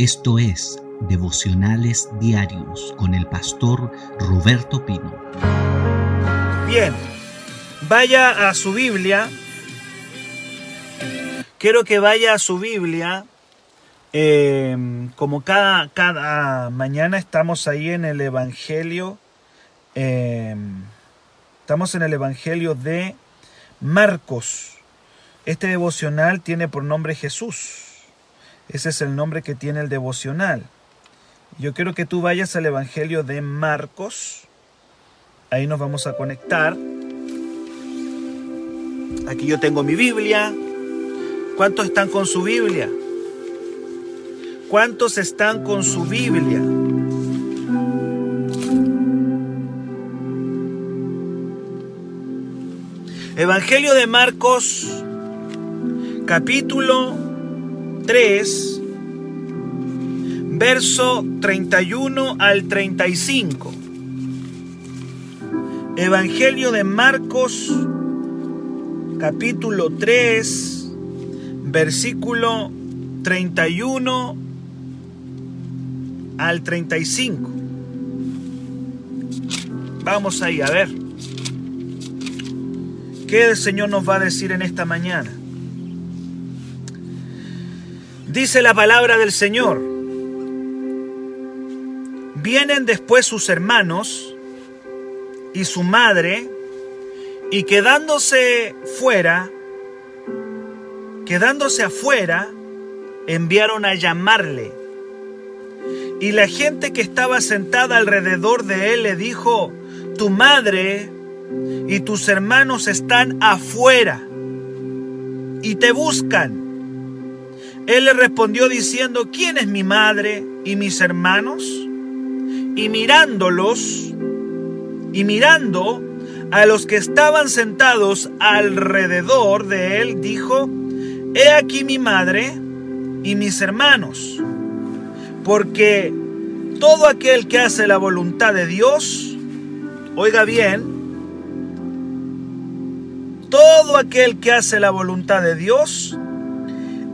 Esto es Devocionales Diarios con el pastor Roberto Pino. Bien, vaya a su Biblia. Quiero que vaya a su Biblia. Eh, como cada, cada mañana estamos ahí en el Evangelio. Eh, estamos en el Evangelio de Marcos. Este devocional tiene por nombre Jesús. Ese es el nombre que tiene el devocional. Yo quiero que tú vayas al Evangelio de Marcos. Ahí nos vamos a conectar. Aquí yo tengo mi Biblia. ¿Cuántos están con su Biblia? ¿Cuántos están con su Biblia? Evangelio de Marcos, capítulo 3, verso 31 al 35. Evangelio de Marcos, capítulo 3, versículo 31 al 35. Vamos ahí a ver. ¿Qué el Señor nos va a decir en esta mañana? Dice la palabra del Señor. Vienen después sus hermanos y su madre y quedándose fuera, quedándose afuera, enviaron a llamarle. Y la gente que estaba sentada alrededor de él le dijo, tu madre y tus hermanos están afuera y te buscan. Él le respondió diciendo, ¿quién es mi madre y mis hermanos? Y mirándolos, y mirando a los que estaban sentados alrededor de él, dijo, He aquí mi madre y mis hermanos, porque todo aquel que hace la voluntad de Dios, oiga bien, todo aquel que hace la voluntad de Dios,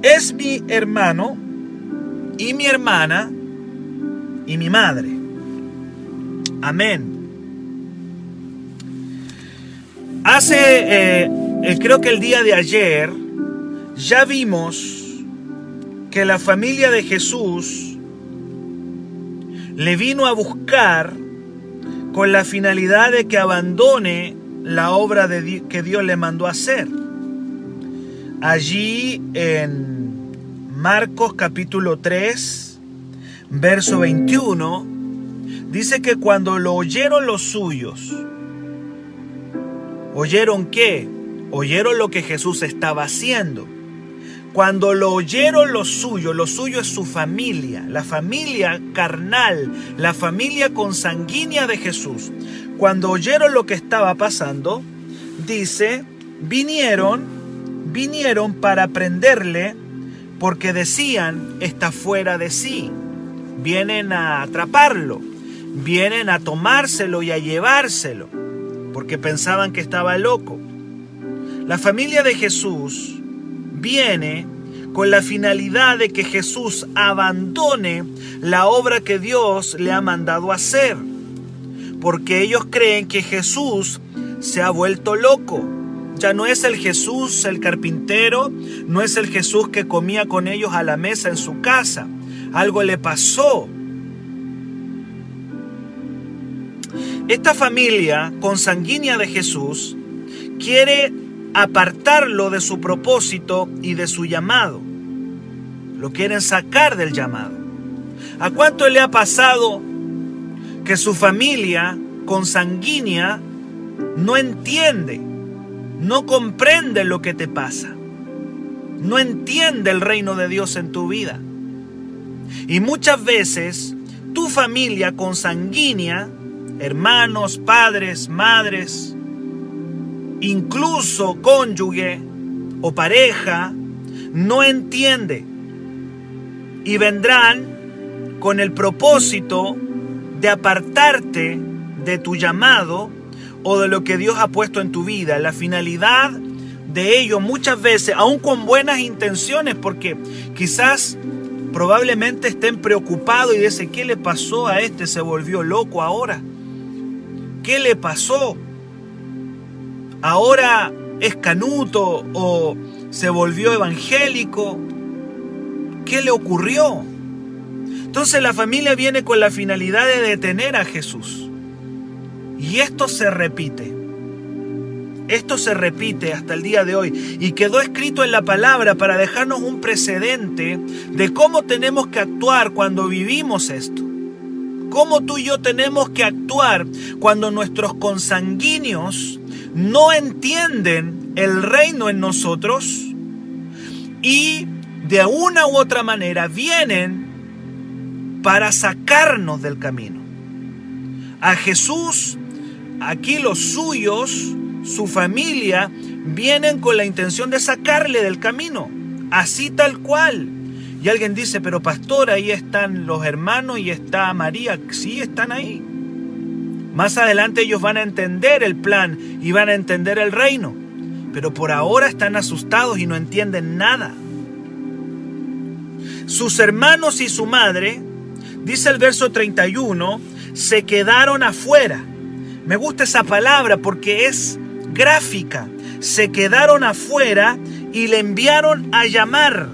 es mi hermano y mi hermana y mi madre. Amén. Hace, eh, eh, creo que el día de ayer, ya vimos que la familia de Jesús le vino a buscar con la finalidad de que abandone la obra de, que Dios le mandó hacer. Allí en Marcos capítulo 3, verso 21, dice que cuando lo oyeron los suyos, ¿oyeron qué? Oyeron lo que Jesús estaba haciendo. Cuando lo oyeron los suyos, lo suyo es su familia, la familia carnal, la familia consanguínea de Jesús. Cuando oyeron lo que estaba pasando, dice, vinieron vinieron para prenderle porque decían está fuera de sí. Vienen a atraparlo, vienen a tomárselo y a llevárselo, porque pensaban que estaba loco. La familia de Jesús viene con la finalidad de que Jesús abandone la obra que Dios le ha mandado hacer, porque ellos creen que Jesús se ha vuelto loco ya no es el Jesús el carpintero, no es el Jesús que comía con ellos a la mesa en su casa. Algo le pasó. Esta familia consanguínea de Jesús quiere apartarlo de su propósito y de su llamado. Lo quieren sacar del llamado. ¿A cuánto le ha pasado que su familia consanguínea no entiende no comprende lo que te pasa. No entiende el reino de Dios en tu vida. Y muchas veces tu familia consanguínea, hermanos, padres, madres, incluso cónyuge o pareja, no entiende. Y vendrán con el propósito de apartarte de tu llamado o de lo que Dios ha puesto en tu vida. La finalidad de ello muchas veces, aún con buenas intenciones, porque quizás probablemente estén preocupados y dicen, ¿qué le pasó a este? Se volvió loco ahora. ¿Qué le pasó? Ahora es canuto o se volvió evangélico. ¿Qué le ocurrió? Entonces la familia viene con la finalidad de detener a Jesús. Y esto se repite. Esto se repite hasta el día de hoy y quedó escrito en la palabra para dejarnos un precedente de cómo tenemos que actuar cuando vivimos esto. Cómo tú y yo tenemos que actuar cuando nuestros consanguíneos no entienden el reino en nosotros y de una u otra manera vienen para sacarnos del camino. A Jesús, aquí los suyos, su familia, vienen con la intención de sacarle del camino, así tal cual. Y alguien dice, pero pastor, ahí están los hermanos y está María. Sí, están ahí. Más adelante ellos van a entender el plan y van a entender el reino. Pero por ahora están asustados y no entienden nada. Sus hermanos y su madre, dice el verso 31, se quedaron afuera. Me gusta esa palabra porque es gráfica. Se quedaron afuera y le enviaron a llamar.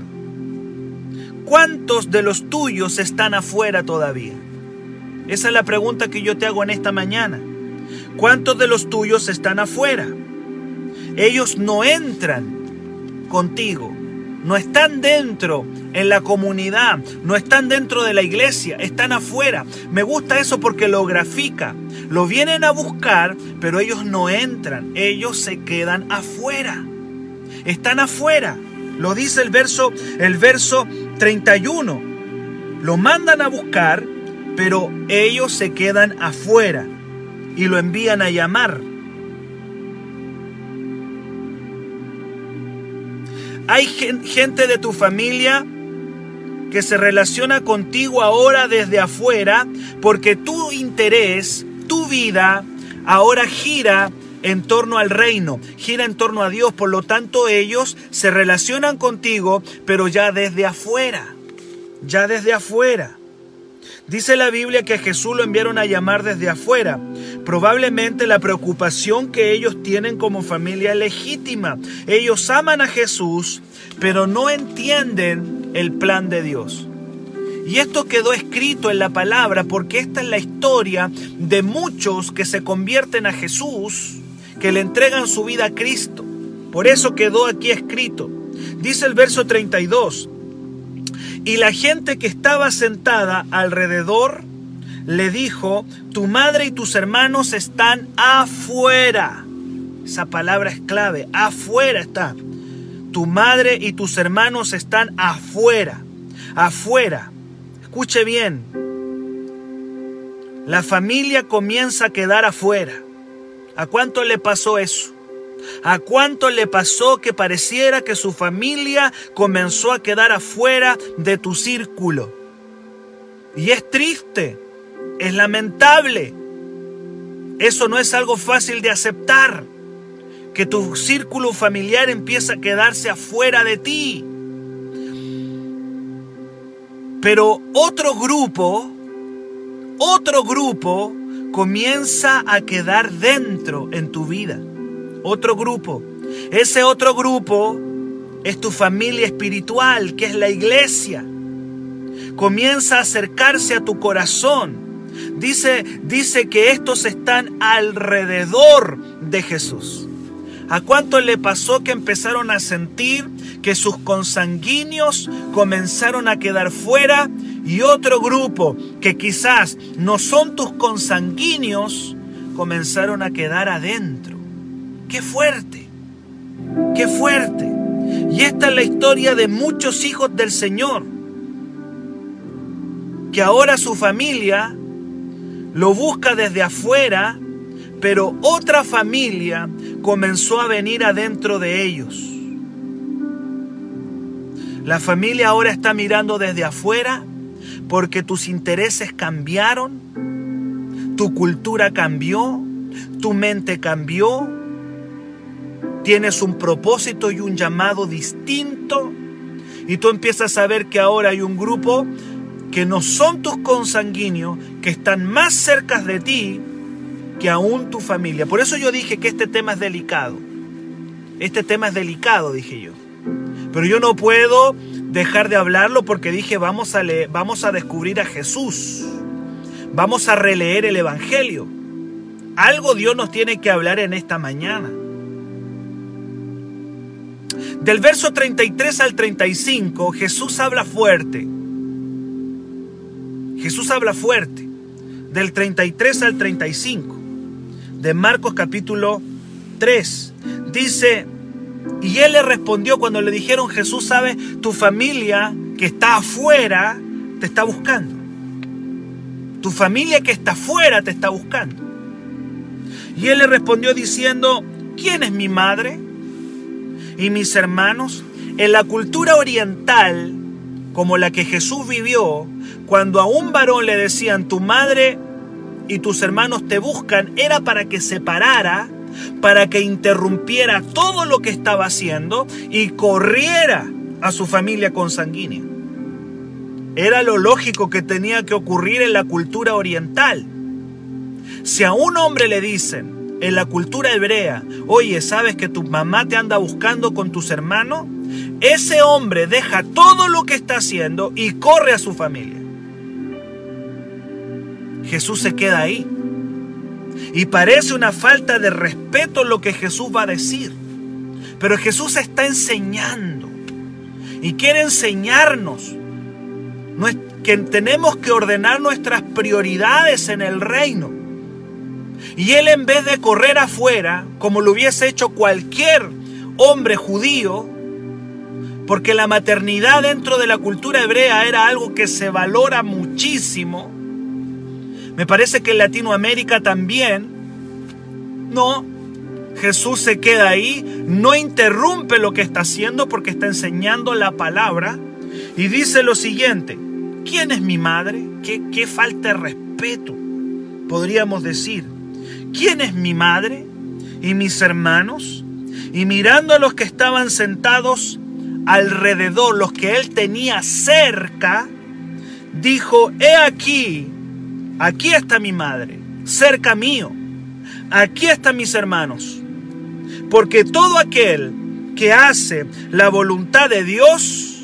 ¿Cuántos de los tuyos están afuera todavía? Esa es la pregunta que yo te hago en esta mañana. ¿Cuántos de los tuyos están afuera? Ellos no entran contigo, no están dentro en la comunidad, no están dentro de la iglesia, están afuera. Me gusta eso porque lo grafica. Lo vienen a buscar, pero ellos no entran, ellos se quedan afuera. Están afuera. Lo dice el verso el verso 31. Lo mandan a buscar, pero ellos se quedan afuera y lo envían a llamar. Hay gente de tu familia que se relaciona contigo ahora desde afuera porque tu interés, tu vida, ahora gira en torno al reino, gira en torno a Dios. Por lo tanto, ellos se relacionan contigo, pero ya desde afuera, ya desde afuera. Dice la Biblia que Jesús lo enviaron a llamar desde afuera. Probablemente la preocupación que ellos tienen como familia es legítima. Ellos aman a Jesús, pero no entienden el plan de Dios. Y esto quedó escrito en la palabra porque esta es la historia de muchos que se convierten a Jesús, que le entregan su vida a Cristo. Por eso quedó aquí escrito. Dice el verso 32, y la gente que estaba sentada alrededor le dijo, tu madre y tus hermanos están afuera. Esa palabra es clave, afuera está. Tu madre y tus hermanos están afuera, afuera. Escuche bien, la familia comienza a quedar afuera. ¿A cuánto le pasó eso? ¿A cuánto le pasó que pareciera que su familia comenzó a quedar afuera de tu círculo? Y es triste, es lamentable. Eso no es algo fácil de aceptar. Que tu círculo familiar empieza a quedarse afuera de ti. Pero otro grupo, otro grupo comienza a quedar dentro en tu vida otro grupo. Ese otro grupo es tu familia espiritual, que es la iglesia. Comienza a acercarse a tu corazón. Dice, dice que estos están alrededor de Jesús. ¿A cuánto le pasó que empezaron a sentir que sus consanguíneos comenzaron a quedar fuera y otro grupo que quizás no son tus consanguíneos comenzaron a quedar adentro? Qué fuerte, qué fuerte. Y esta es la historia de muchos hijos del Señor, que ahora su familia lo busca desde afuera, pero otra familia comenzó a venir adentro de ellos. La familia ahora está mirando desde afuera porque tus intereses cambiaron, tu cultura cambió, tu mente cambió, Tienes un propósito y un llamado distinto Y tú empiezas a ver que ahora hay un grupo que no son tus consanguíneos, que están más cerca de ti que aún tu familia. Por eso yo dije que este tema es delicado. Este tema es delicado, dije yo. Pero yo no puedo dejar de hablarlo porque dije vamos a, vamos a descubrir a Jesús. Vamos a releer el Evangelio. Algo Dios nos tiene que hablar en esta mañana. Del verso 33 al 35, Jesús habla fuerte. Jesús habla fuerte. Del 33 al 35. De Marcos capítulo 3. Dice, y él le respondió cuando le dijeron, Jesús sabe, tu familia que está afuera te está buscando. Tu familia que está afuera te está buscando. Y él le respondió diciendo, ¿quién es mi madre? Y mis hermanos, en la cultura oriental, como la que Jesús vivió, cuando a un varón le decían, tu madre y tus hermanos te buscan, era para que se parara para que interrumpiera todo lo que estaba haciendo y corriera a su familia consanguínea. Era lo lógico que tenía que ocurrir en la cultura oriental. Si a un hombre le dicen en la cultura hebrea, oye, ¿sabes que tu mamá te anda buscando con tus hermanos? Ese hombre deja todo lo que está haciendo y corre a su familia. Jesús se queda ahí. Y parece una falta de respeto lo que Jesús va a decir. Pero Jesús está enseñando. Y quiere enseñarnos que tenemos que ordenar nuestras prioridades en el reino. Y él en vez de correr afuera, como lo hubiese hecho cualquier hombre judío, porque la maternidad dentro de la cultura hebrea era algo que se valora muchísimo, me parece que en Latinoamérica también. No, Jesús se queda ahí, no interrumpe lo que está haciendo porque está enseñando la palabra y dice lo siguiente, ¿quién es mi madre? ¿Qué, qué falta de respeto, podríamos decir. ¿Quién es mi madre y mis hermanos? Y mirando a los que estaban sentados alrededor, los que él tenía cerca, dijo, he aquí Aquí está mi madre, cerca mío. Aquí están mis hermanos. Porque todo aquel que hace la voluntad de Dios,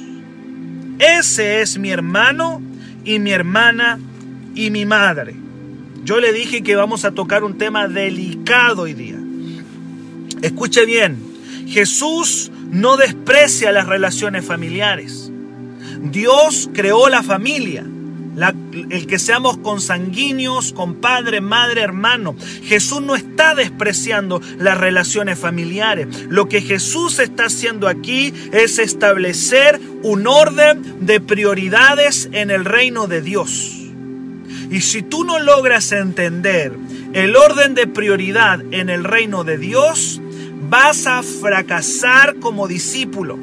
ese es mi hermano y mi hermana y mi madre. Yo le dije que vamos a tocar un tema delicado hoy día. Escuche bien, Jesús no desprecia las relaciones familiares. Dios creó la familia el que seamos consanguíneos, con padre, madre, hermano. Jesús no está despreciando las relaciones familiares. Lo que Jesús está haciendo aquí es establecer un orden de prioridades en el reino de Dios. Y si tú no logras entender el orden de prioridad en el reino de Dios, vas a fracasar como discípulo.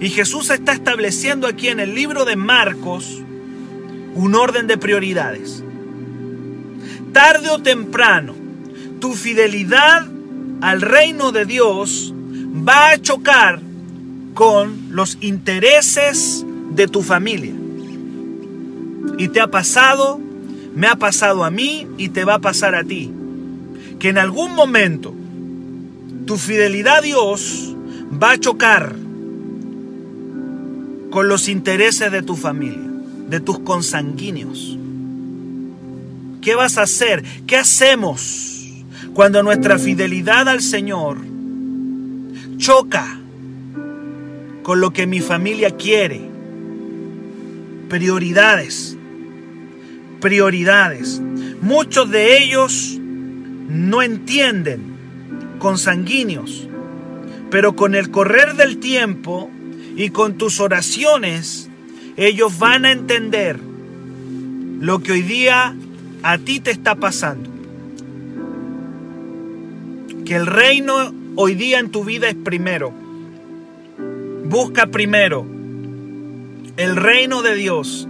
Y Jesús está estableciendo aquí en el libro de Marcos un orden de prioridades. Tarde o temprano, tu fidelidad al reino de Dios va a chocar con los intereses de tu familia. Y te ha pasado, me ha pasado a mí y te va a pasar a ti. Que en algún momento tu fidelidad a Dios va a chocar con los intereses de tu familia de tus consanguíneos. ¿Qué vas a hacer? ¿Qué hacemos cuando nuestra fidelidad al Señor choca con lo que mi familia quiere? Prioridades. Prioridades. Muchos de ellos no entienden consanguíneos, pero con el correr del tiempo y con tus oraciones ellos van a entender lo que hoy día a ti te está pasando. Que el reino hoy día en tu vida es primero. Busca primero el reino de Dios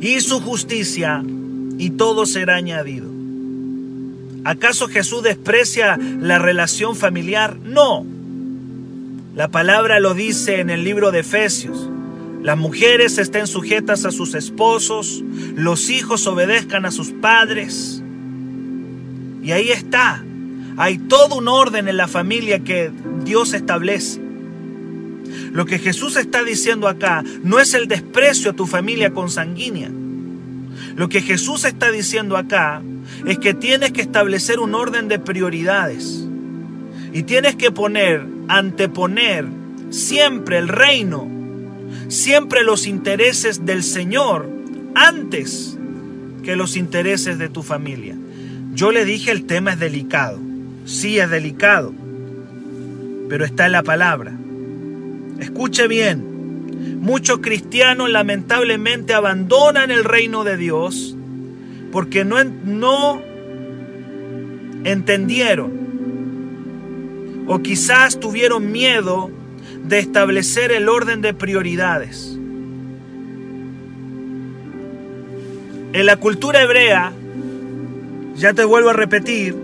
y su justicia y todo será añadido. ¿Acaso Jesús desprecia la relación familiar? No. La palabra lo dice en el libro de Efesios. Las mujeres estén sujetas a sus esposos, los hijos obedezcan a sus padres. Y ahí está. Hay todo un orden en la familia que Dios establece. Lo que Jesús está diciendo acá no es el desprecio a tu familia consanguínea. Lo que Jesús está diciendo acá es que tienes que establecer un orden de prioridades. Y tienes que poner, anteponer siempre el reino, siempre los intereses del Señor antes que los intereses de tu familia. Yo le dije el tema es delicado. Sí es delicado, pero está en la palabra. Escuche bien, muchos cristianos lamentablemente abandonan el reino de Dios porque no, no entendieron o quizás tuvieron miedo de establecer el orden de prioridades. En la cultura hebrea, ya te vuelvo a repetir,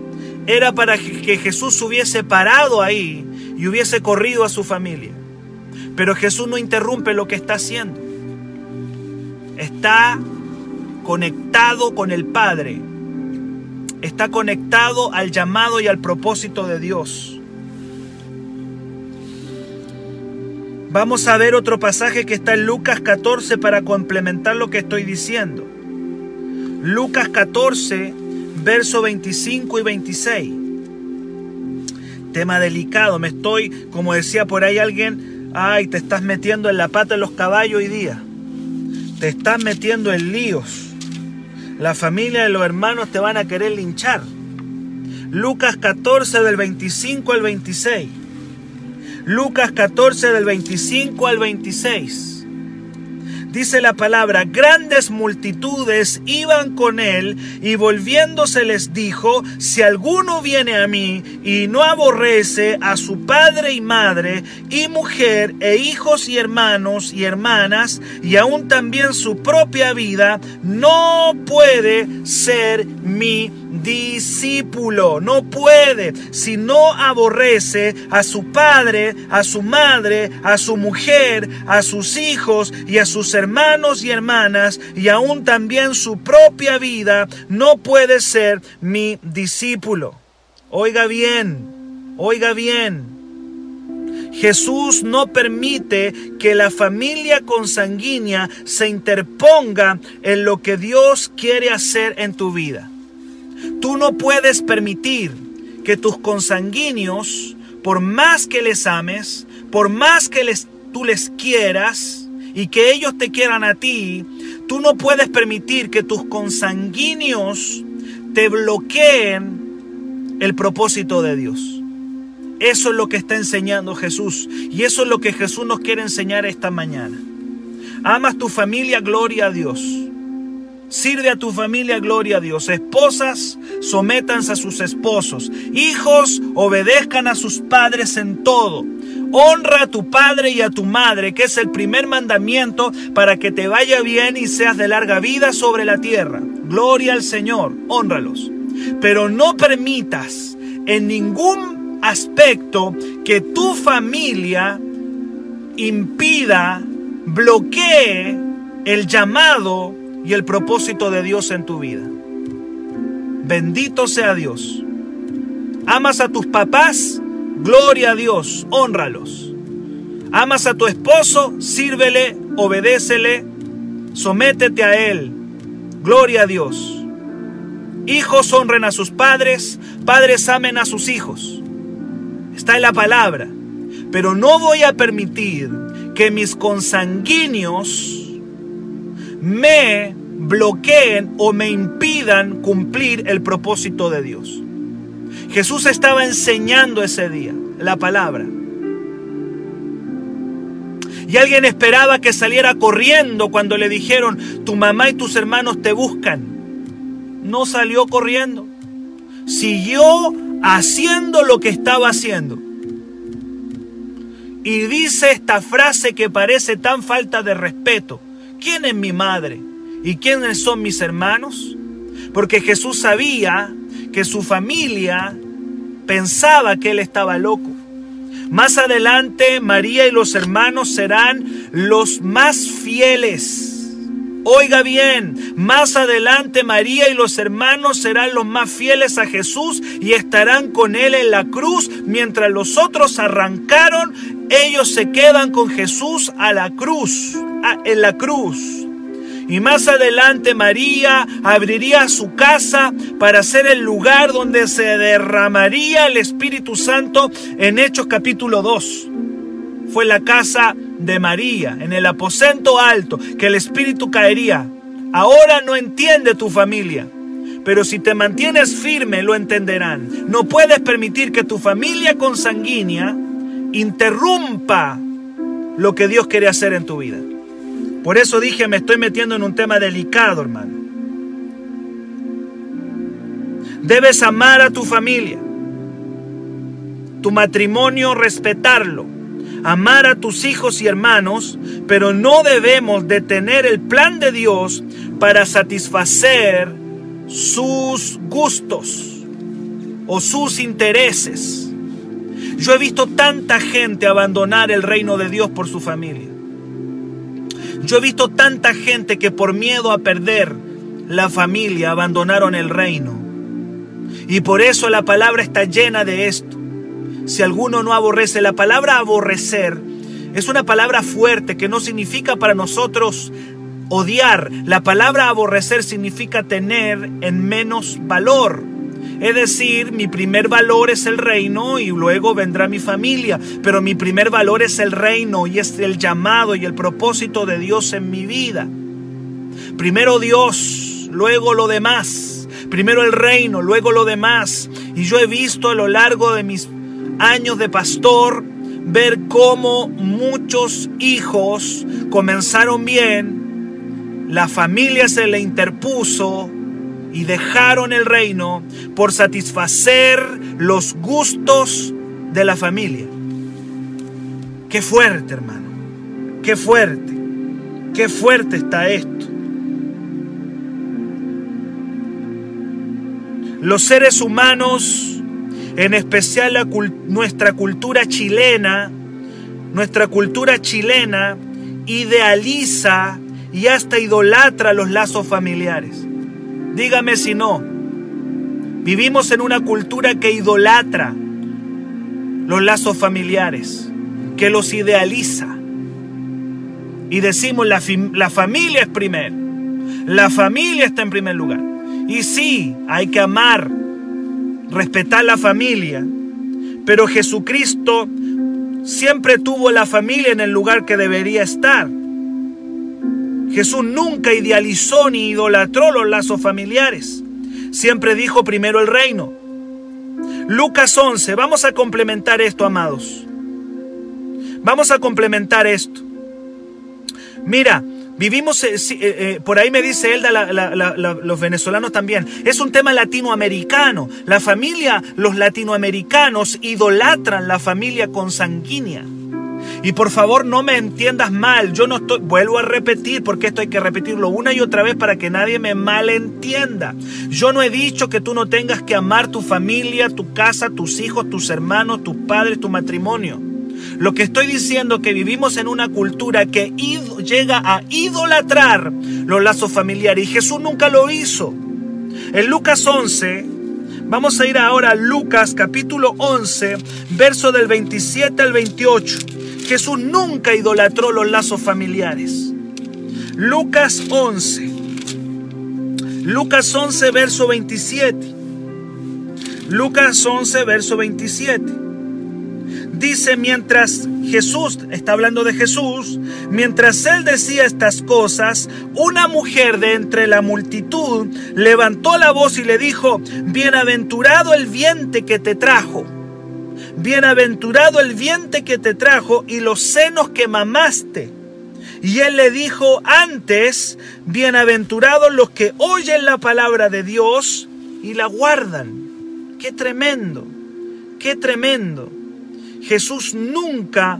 era para que Jesús hubiese parado ahí y hubiese corrido a su familia. Pero Jesús no interrumpe lo que está haciendo. Está conectado con el Padre. Está conectado al llamado y al propósito de Dios. Vamos a ver otro pasaje que está en Lucas 14 para complementar lo que estoy diciendo. Lucas 14, verso 25 y 26. Tema delicado, me estoy, como decía por ahí alguien, Ay, te estás metiendo en la pata de los caballos hoy día. Te estás metiendo en líos. La familia de los hermanos te van a querer linchar. Lucas 14 del 25 al 26. Lucas 14 del 25 al 26 dice la palabra, grandes multitudes iban con él y volviéndose les dijo, si alguno viene a mí y no aborrece a su padre y madre y mujer e hijos y hermanos y hermanas y aún también su propia vida, no puede ser mi discípulo. No puede si no aborrece a su padre, a su madre, a su mujer, a sus hijos y a sus hermanos y hermanas y aún también su propia vida. No puede ser mi discípulo. Oiga bien, oiga bien. Jesús no permite que la familia consanguínea se interponga en lo que Dios quiere hacer en tu vida. Tú no puedes permitir que tus consanguíneos, por más que les ames, por más que les, tú les quieras y que ellos te quieran a ti, tú no puedes permitir que tus consanguíneos te bloqueen el propósito de Dios. Eso es lo que está enseñando Jesús y eso es lo que Jesús nos quiere enseñar esta mañana. Amas tu familia, gloria a Dios. Sirve a tu familia, gloria a Dios. Esposas, sométanse a sus esposos. Hijos, obedezcan a sus padres en todo. Honra a tu padre y a tu madre, que es el primer mandamiento para que te vaya bien y seas de larga vida sobre la tierra. Gloria al Señor, honralos. Pero no permitas en ningún aspecto que tu familia impida, bloquee el llamado y el propósito de Dios en tu vida. Bendito sea Dios. Amas a tus papás, gloria a Dios, honralos. Amas a tu esposo, sírvele, obedécele, sométete a él, gloria a Dios. Hijos honren a sus padres, padres amen a sus hijos. Está en la palabra. Pero no voy a permitir que mis consanguíneos me bloqueen o me impidan cumplir el propósito de Dios. Jesús estaba enseñando ese día la palabra. Y alguien esperaba que saliera corriendo cuando le dijeron, tu mamá y tus hermanos te buscan. No salió corriendo. Siguió haciendo lo que estaba haciendo. Y dice esta frase que parece tan falta de respeto. ¿quién es mi madre? ¿Y quiénes son mis hermanos? Porque Jesús sabía que su familia pensaba que él estaba loco. Más adelante María y los hermanos serán los más fieles. Oiga bien, más adelante María y los hermanos serán los más fieles a Jesús y estarán con Él en la cruz. Mientras los otros arrancaron, ellos se quedan con Jesús a la cruz, en la cruz. Y más adelante María abriría su casa para ser el lugar donde se derramaría el Espíritu Santo en Hechos capítulo 2. Fue la casa de María, en el aposento alto, que el Espíritu caería. Ahora no entiende tu familia, pero si te mantienes firme lo entenderán. No puedes permitir que tu familia consanguínea interrumpa lo que Dios quiere hacer en tu vida. Por eso dije, me estoy metiendo en un tema delicado, hermano. Debes amar a tu familia, tu matrimonio, respetarlo, amar a tus hijos y hermanos, pero no debemos detener el plan de Dios para satisfacer sus gustos o sus intereses. Yo he visto tanta gente abandonar el reino de Dios por su familia. Yo he visto tanta gente que por miedo a perder la familia abandonaron el reino. Y por eso la palabra está llena de esto. Si alguno no aborrece, la palabra aborrecer es una palabra fuerte que no significa para nosotros odiar. La palabra aborrecer significa tener en menos valor. Es decir, mi primer valor es el reino y luego vendrá mi familia, pero mi primer valor es el reino y es el llamado y el propósito de Dios en mi vida. Primero Dios, luego lo demás. Primero el reino, luego lo demás. Y yo he visto a lo largo de mis años de pastor ver cómo muchos hijos comenzaron bien, la familia se le interpuso, y dejaron el reino por satisfacer los gustos de la familia. Qué fuerte, hermano. Qué fuerte. Qué fuerte está esto. Los seres humanos, en especial nuestra cultura chilena, nuestra cultura chilena idealiza y hasta idolatra los lazos familiares. Dígame si no. Vivimos en una cultura que idolatra los lazos familiares, que los idealiza. Y decimos la, la familia es primero. La familia está en primer lugar. Y sí, hay que amar, respetar la familia. Pero Jesucristo siempre tuvo la familia en el lugar que debería estar. Jesús nunca idealizó ni idolatró los lazos familiares. Siempre dijo primero el reino. Lucas 11, vamos a complementar esto, amados. Vamos a complementar esto. Mira, vivimos, eh, eh, eh, por ahí me dice Elda, los venezolanos también, es un tema latinoamericano. La familia, los latinoamericanos idolatran la familia consanguínea. Y por favor no me entiendas mal, yo no estoy, vuelvo a repetir porque esto hay que repetirlo una y otra vez para que nadie me malentienda. Yo no he dicho que tú no tengas que amar tu familia, tu casa, tus hijos, tus hermanos, tus padres, tu matrimonio. Lo que estoy diciendo es que vivimos en una cultura que llega a idolatrar los lazos familiares y Jesús nunca lo hizo. En Lucas 11, vamos a ir ahora a Lucas capítulo 11, verso del 27 al 28. Jesús nunca idolatró los lazos familiares. Lucas 11. Lucas 11, verso 27. Lucas 11, verso 27. Dice, mientras Jesús, está hablando de Jesús, mientras él decía estas cosas, una mujer de entre la multitud levantó la voz y le dijo, bienaventurado el vientre que te trajo bienaventurado el vientre que te trajo y los senos que mamaste. Y él le dijo antes, bienaventurados los que oyen la palabra de Dios y la guardan. Qué tremendo, qué tremendo. Jesús nunca,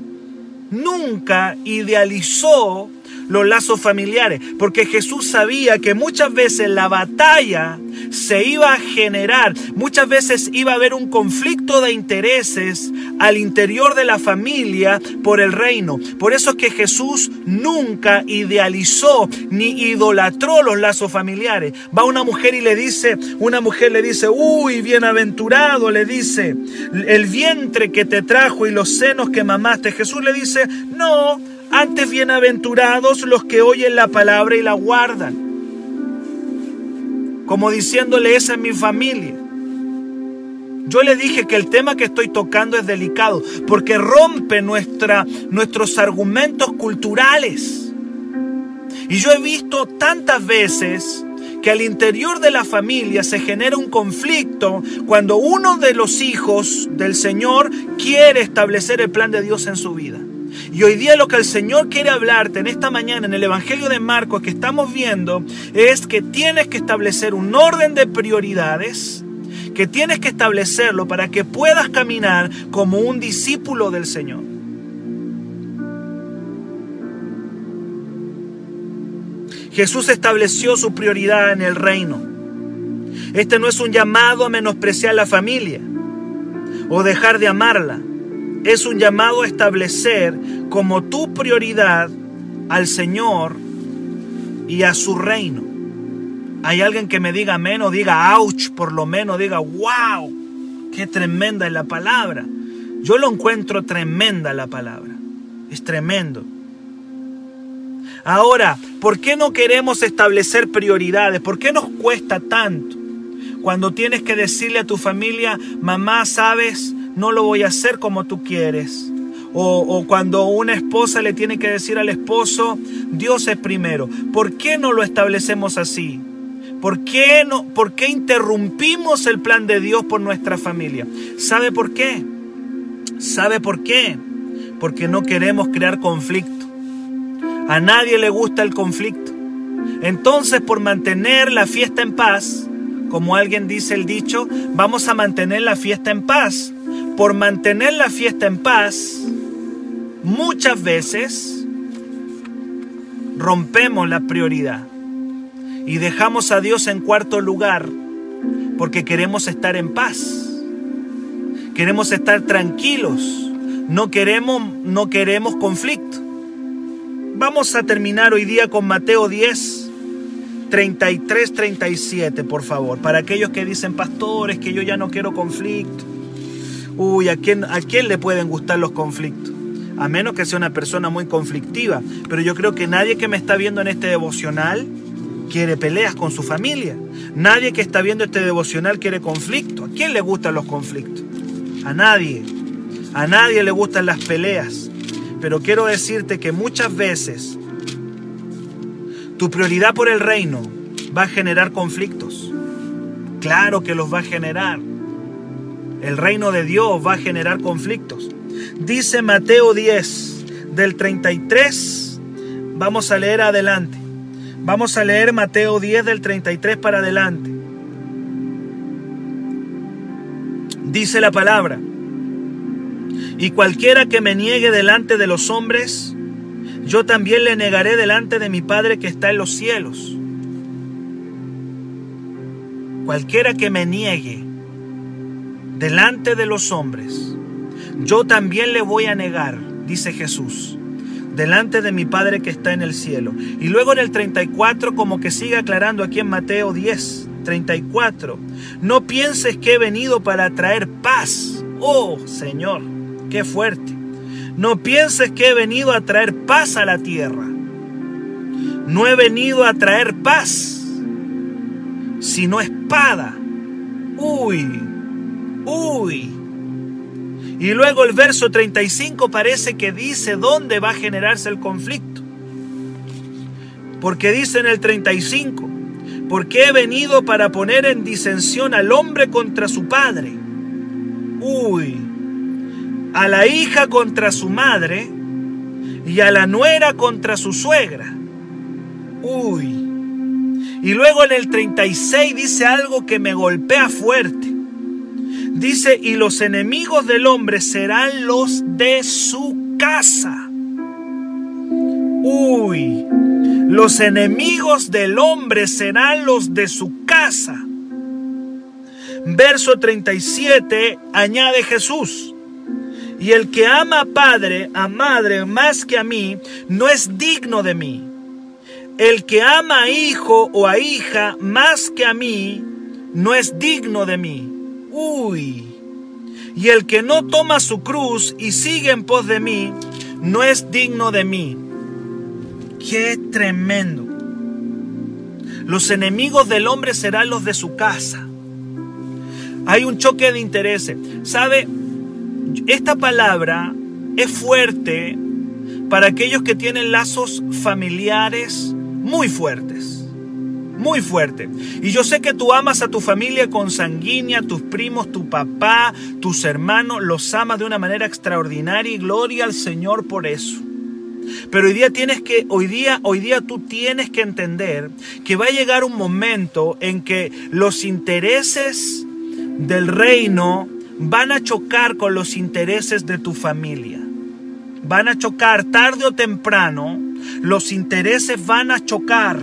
nunca idealizó los lazos familiares, porque Jesús sabía que muchas veces la batalla se iba a generar, muchas veces iba a haber un conflicto de intereses al interior de la familia por el reino. Por eso es que Jesús nunca idealizó ni idolatró los lazos familiares. Va una mujer y le dice, una mujer le dice, uy, bienaventurado, le dice, el vientre que te trajo y los senos que mamaste. Jesús le dice, no, antes bienaventurados los que oyen la palabra y la guardan. Como diciéndole, esa es mi familia. Yo le dije que el tema que estoy tocando es delicado porque rompe nuestra, nuestros argumentos culturales. Y yo he visto tantas veces que al interior de la familia se genera un conflicto cuando uno de los hijos del Señor quiere establecer el plan de Dios en su vida. Y hoy día lo que el Señor quiere hablarte en esta mañana en el Evangelio de Marcos que estamos viendo es que tienes que establecer un orden de prioridades, que tienes que establecerlo para que puedas caminar como un discípulo del Señor. Jesús estableció su prioridad en el reino. Este no es un llamado a menospreciar la familia o dejar de amarla es un llamado a establecer como tu prioridad al Señor y a su reino. Hay alguien que me diga o diga ouch, por lo menos diga wow, qué tremenda es la palabra. Yo lo encuentro tremenda la palabra. Es tremendo. Ahora, ¿por qué no queremos establecer prioridades? ¿Por qué nos cuesta tanto? Cuando tienes que decirle a tu familia, mamá, sabes, no lo voy a hacer como tú quieres. O, cuando una esposa le tiene que decir al esposo, Dios es primero. ¿Por qué no lo establecemos así? ¿Por qué, no, ¿Por qué interrumpimos el plan de Dios por nuestra familia? ¿Sabe por qué? ¿Sabe por qué? Porque no queremos crear conflicto. A nadie le gusta el conflicto. Entonces, por mantener la fiesta en paz, como alguien dice el dicho, vamos a mantener la fiesta en paz por mantener la fiesta en paz, muchas veces rompemos la prioridad y dejamos a Dios en cuarto lugar porque queremos estar en paz. Queremos estar tranquilos. No queremos, no queremos conflicto. Vamos a terminar hoy día con Mateo 10, 33, 37, por favor. Para aquellos que dicen, pastores, que yo ya no quiero conflicto. Uy, ¿a quién, ¿a quién le pueden gustar los conflictos? A menos que sea una persona muy conflictiva. Pero yo creo que nadie que me está viendo en este devocional quiere peleas con su familia. Nadie que está viendo este devocional quiere conflicto. ¿A quién le gustan los conflictos? A nadie. A nadie le gustan las peleas. Pero quiero decirte que muchas veces tu prioridad por el reino va a generar conflictos. Claro que los va a generar. El reino de Dios va a generar conflictos. Dice Mateo 10, del 33, vamos a leer adelante. Vamos a leer Mateo 10 del 33 para adelante. Dice la palabra, y cualquiera que me niegue delante de los hombres, yo también le negaré delante de mi Padre que está en los cielos. Cualquiera que me niegue delante de los hombres, yo también le voy a negar, dice Jesús, delante de mi Padre que está en el cielo. Y luego en el 34, como que sigue aclarando aquí en Mateo 10, 34, no pienses que he venido para traer paz. Oh Señor, qué fuerte. No pienses que he venido a traer paz a la tierra. No he venido a traer paz, sino espada. Uy, Uy. Y luego el verso 35 parece que dice dónde va a generarse el conflicto. Porque dice en el 35, porque he venido para poner en disensión al hombre contra su padre. Uy. A la hija contra su madre y a la nuera contra su suegra. Uy. Y luego en el 36 dice algo que me golpea fuerte. Dice, y los enemigos del hombre serán los de su casa. Uy, los enemigos del hombre serán los de su casa. Verso 37 añade Jesús. Y el que ama a padre, a madre más que a mí, no es digno de mí. El que ama a hijo o a hija más que a mí, no es digno de mí. Uy. Y el que no toma su cruz y sigue en pos de mí, no es digno de mí. Qué tremendo. Los enemigos del hombre serán los de su casa. Hay un choque de intereses. ¿Sabe? Esta palabra es fuerte para aquellos que tienen lazos familiares muy fuertes muy fuerte. Y yo sé que tú amas a tu familia consanguínea, tus primos, tu papá, tus hermanos, los amas de una manera extraordinaria y gloria al Señor por eso. Pero hoy día tienes que, hoy día, hoy día tú tienes que entender que va a llegar un momento en que los intereses del reino van a chocar con los intereses de tu familia. Van a chocar tarde o temprano, los intereses van a chocar.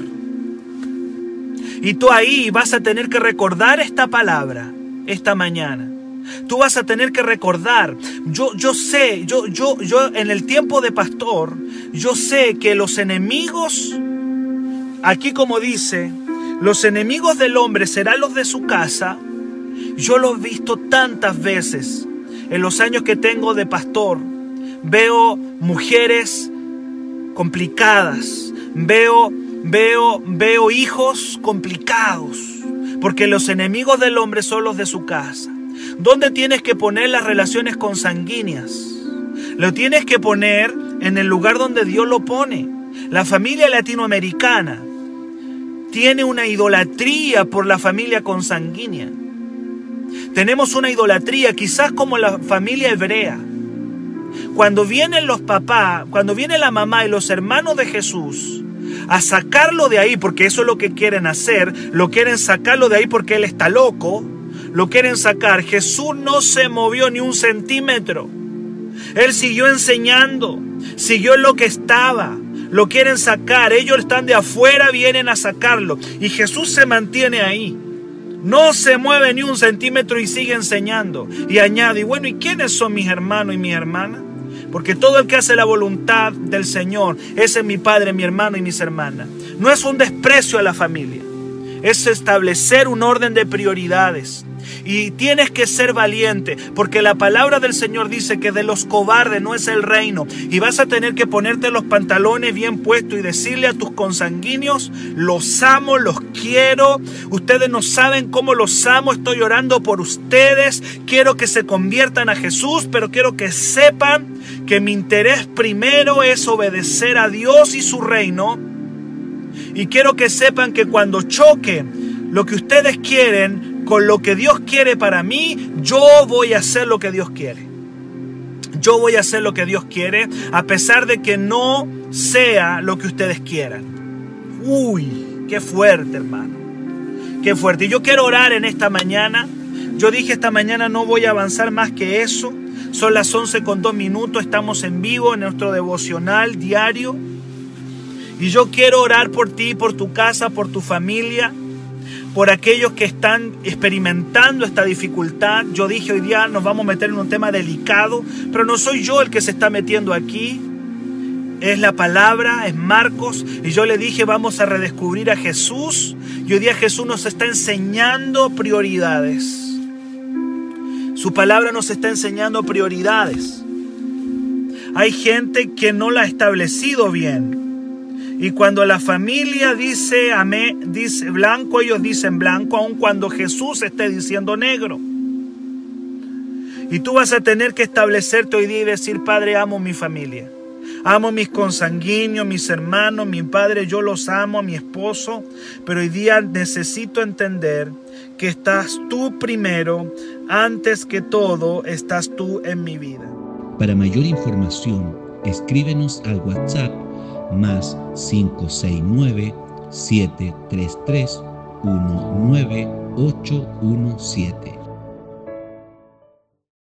Y tú ahí vas a tener que recordar esta palabra esta mañana. Tú vas a tener que recordar. Yo, yo sé, yo, yo, yo en el tiempo de pastor, yo sé que los enemigos, aquí como dice, los enemigos del hombre serán los de su casa. Yo lo he visto tantas veces en los años que tengo de pastor. Veo mujeres complicadas, veo Veo, veo hijos complicados, porque los enemigos del hombre son los de su casa. ¿Dónde tienes que poner las relaciones consanguíneas? Lo tienes que poner en el lugar donde Dios lo pone. La familia latinoamericana tiene una idolatría por la familia consanguínea. Tenemos una idolatría quizás como la familia hebrea. Cuando vienen los papás, cuando viene la mamá y los hermanos de Jesús, a sacarlo de ahí, porque eso es lo que quieren hacer, lo quieren sacarlo de ahí porque él está loco, lo quieren sacar. Jesús no se movió ni un centímetro. Él siguió enseñando, siguió lo que estaba. Lo quieren sacar, ellos están de afuera, vienen a sacarlo. Y Jesús se mantiene ahí. No se mueve ni un centímetro y sigue enseñando. Y añade, bueno, ¿y quiénes son mis hermanos y mis hermanas? Porque todo el que hace la voluntad del Señor, ese es mi padre, mi hermano y mis hermanas. No es un desprecio a la familia, es establecer un orden de prioridades. Y tienes que ser valiente, porque la palabra del Señor dice que de los cobardes no es el reino. Y vas a tener que ponerte los pantalones bien puestos y decirle a tus consanguíneos, los amo, los quiero. Ustedes no saben cómo los amo, estoy orando por ustedes. Quiero que se conviertan a Jesús, pero quiero que sepan que mi interés primero es obedecer a Dios y su reino. Y quiero que sepan que cuando choque lo que ustedes quieren con lo que Dios quiere para mí, yo voy a hacer lo que Dios quiere. Yo voy a hacer lo que Dios quiere, a pesar de que no sea lo que ustedes quieran. Uy, qué fuerte, hermano. Qué fuerte. Y yo quiero orar en esta mañana. Yo dije esta mañana no voy a avanzar más que eso. Son las 11 con 2 minutos, estamos en vivo en nuestro devocional diario. Y yo quiero orar por ti, por tu casa, por tu familia, por aquellos que están experimentando esta dificultad. Yo dije hoy día nos vamos a meter en un tema delicado, pero no soy yo el que se está metiendo aquí. Es la palabra, es Marcos, y yo le dije vamos a redescubrir a Jesús, y hoy día Jesús nos está enseñando prioridades. Su palabra nos está enseñando prioridades. Hay gente que no la ha establecido bien. Y cuando la familia dice amén, dice blanco, ellos dicen blanco, aun cuando Jesús esté diciendo negro. Y tú vas a tener que establecerte hoy día y decir, Padre, amo mi familia. Amo mis consanguíneos, mis hermanos, mi padre, yo los amo, a mi esposo, pero hoy día necesito entender que estás tú primero, antes que todo estás tú en mi vida. Para mayor información, escríbenos al WhatsApp más 569 733 19817.